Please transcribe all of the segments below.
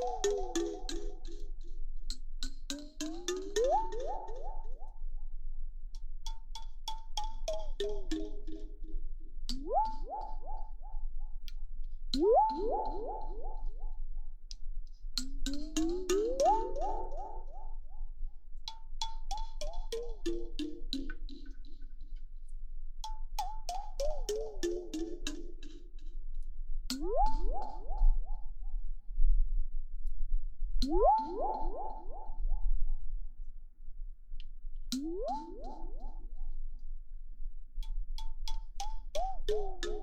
Thank you. Thank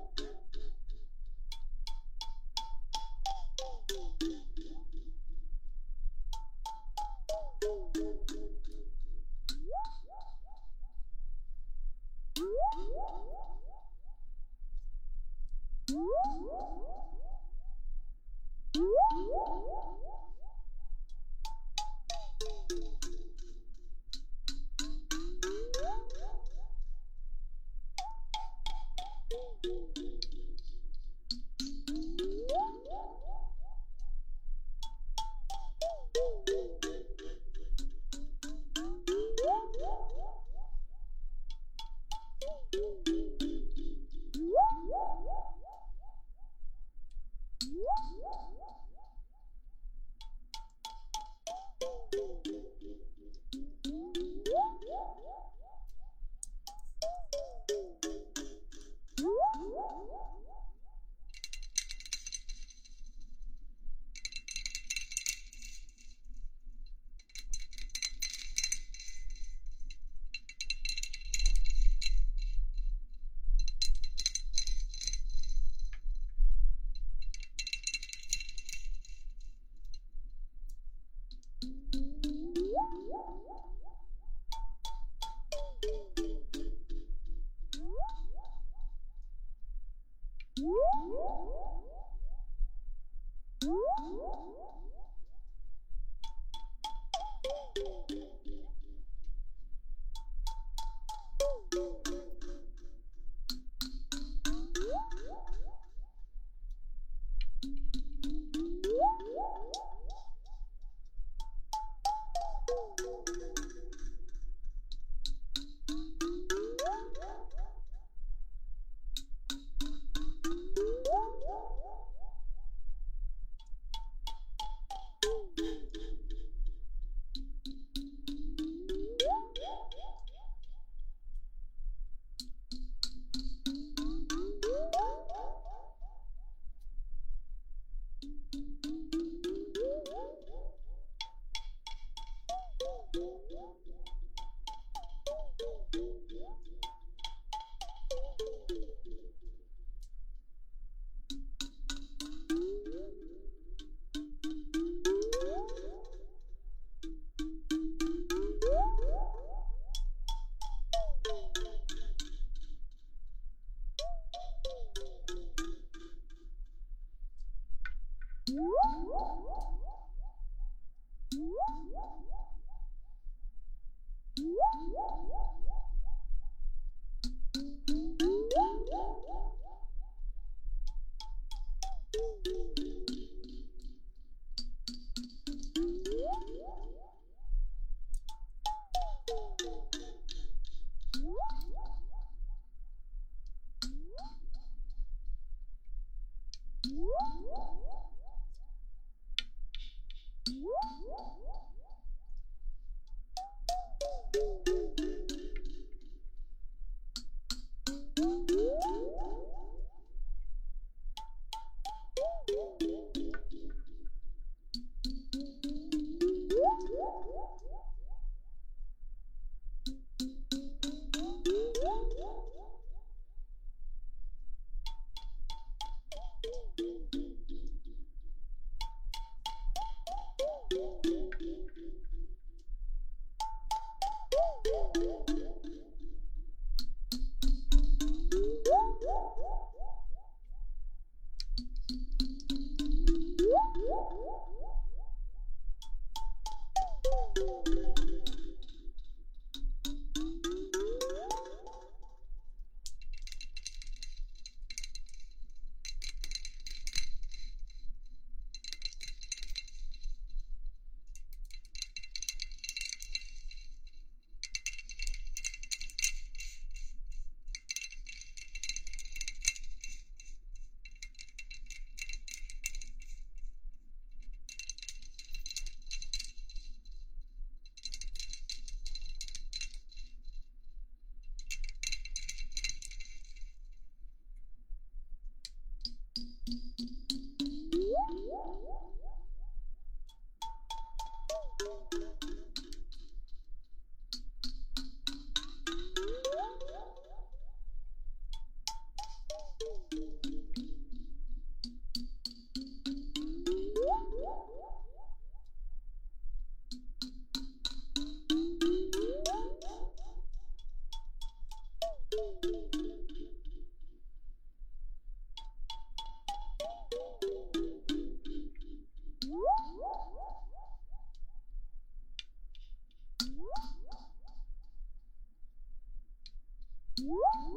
What?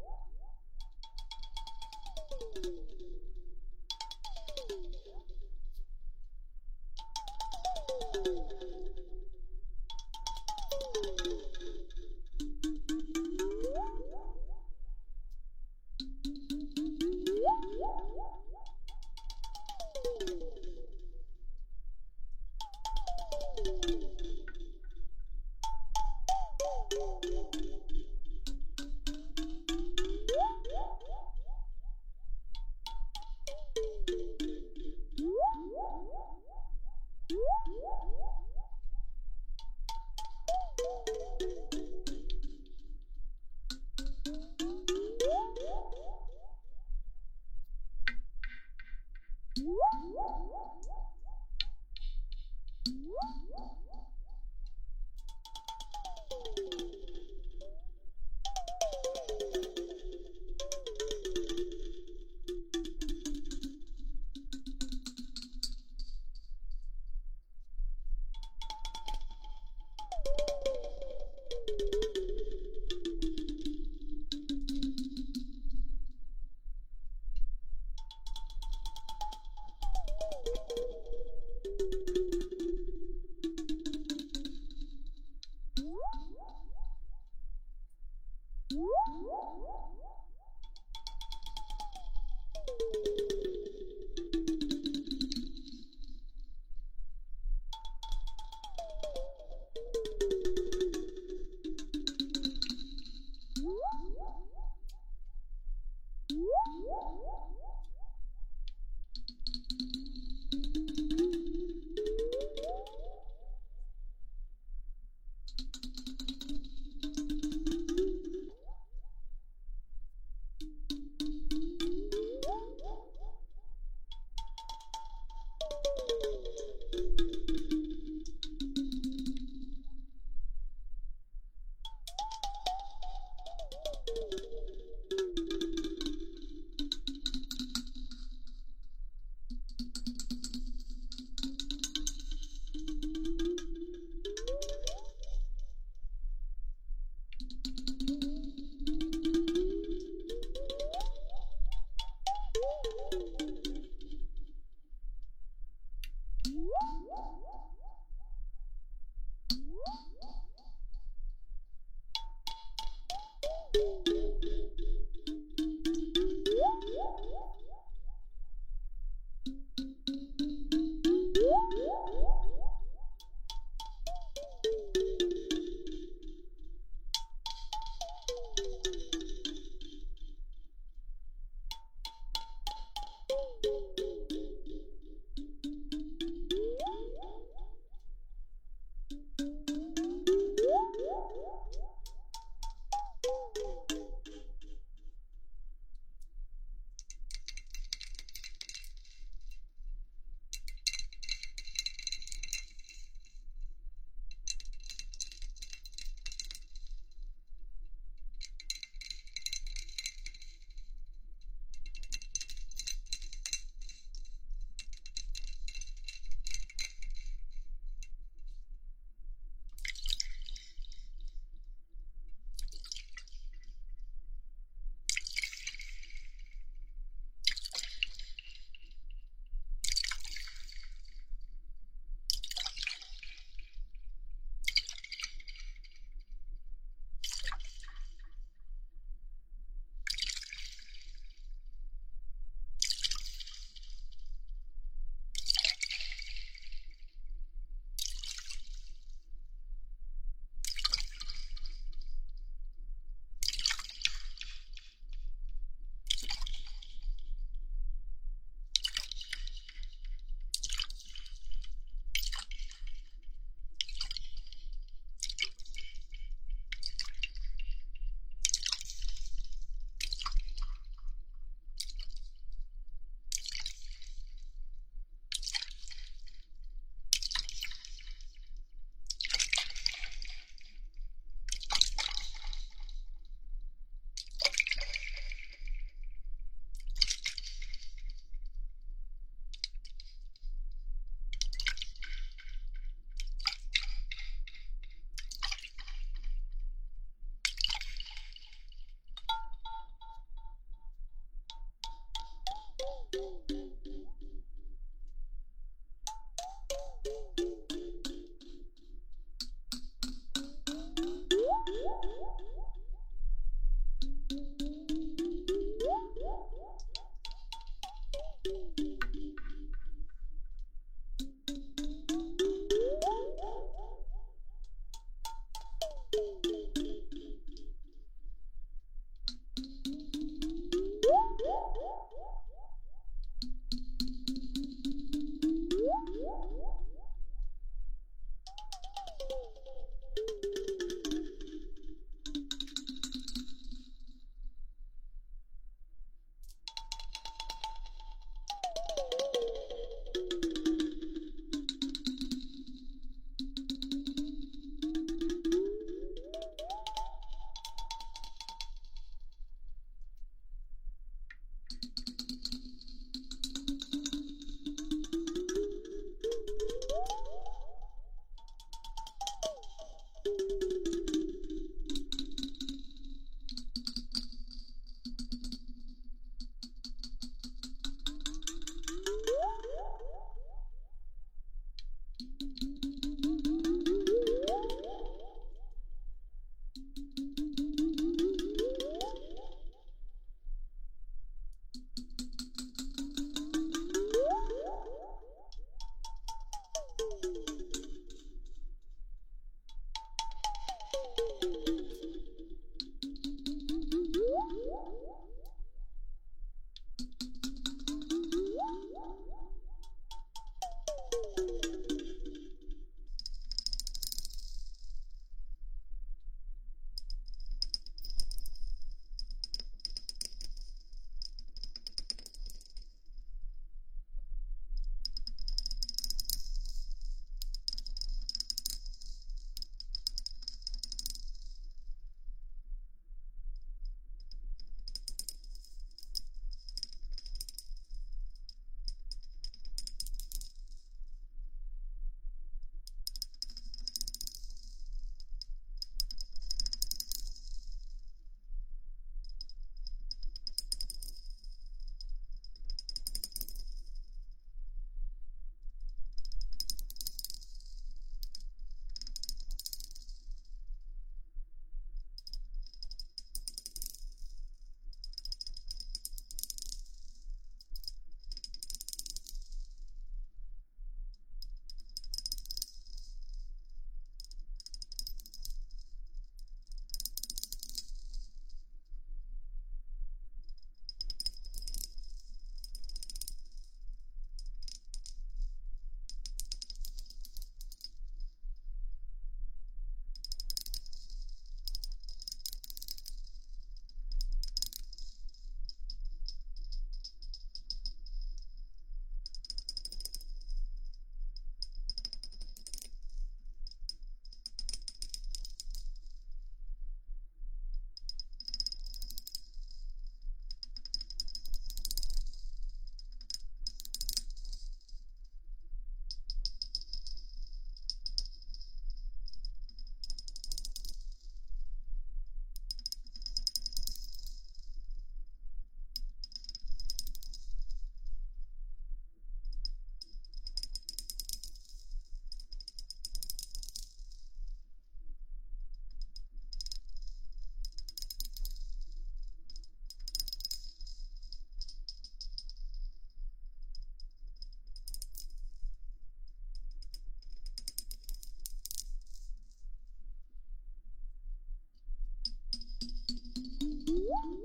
Thank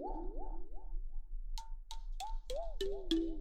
you.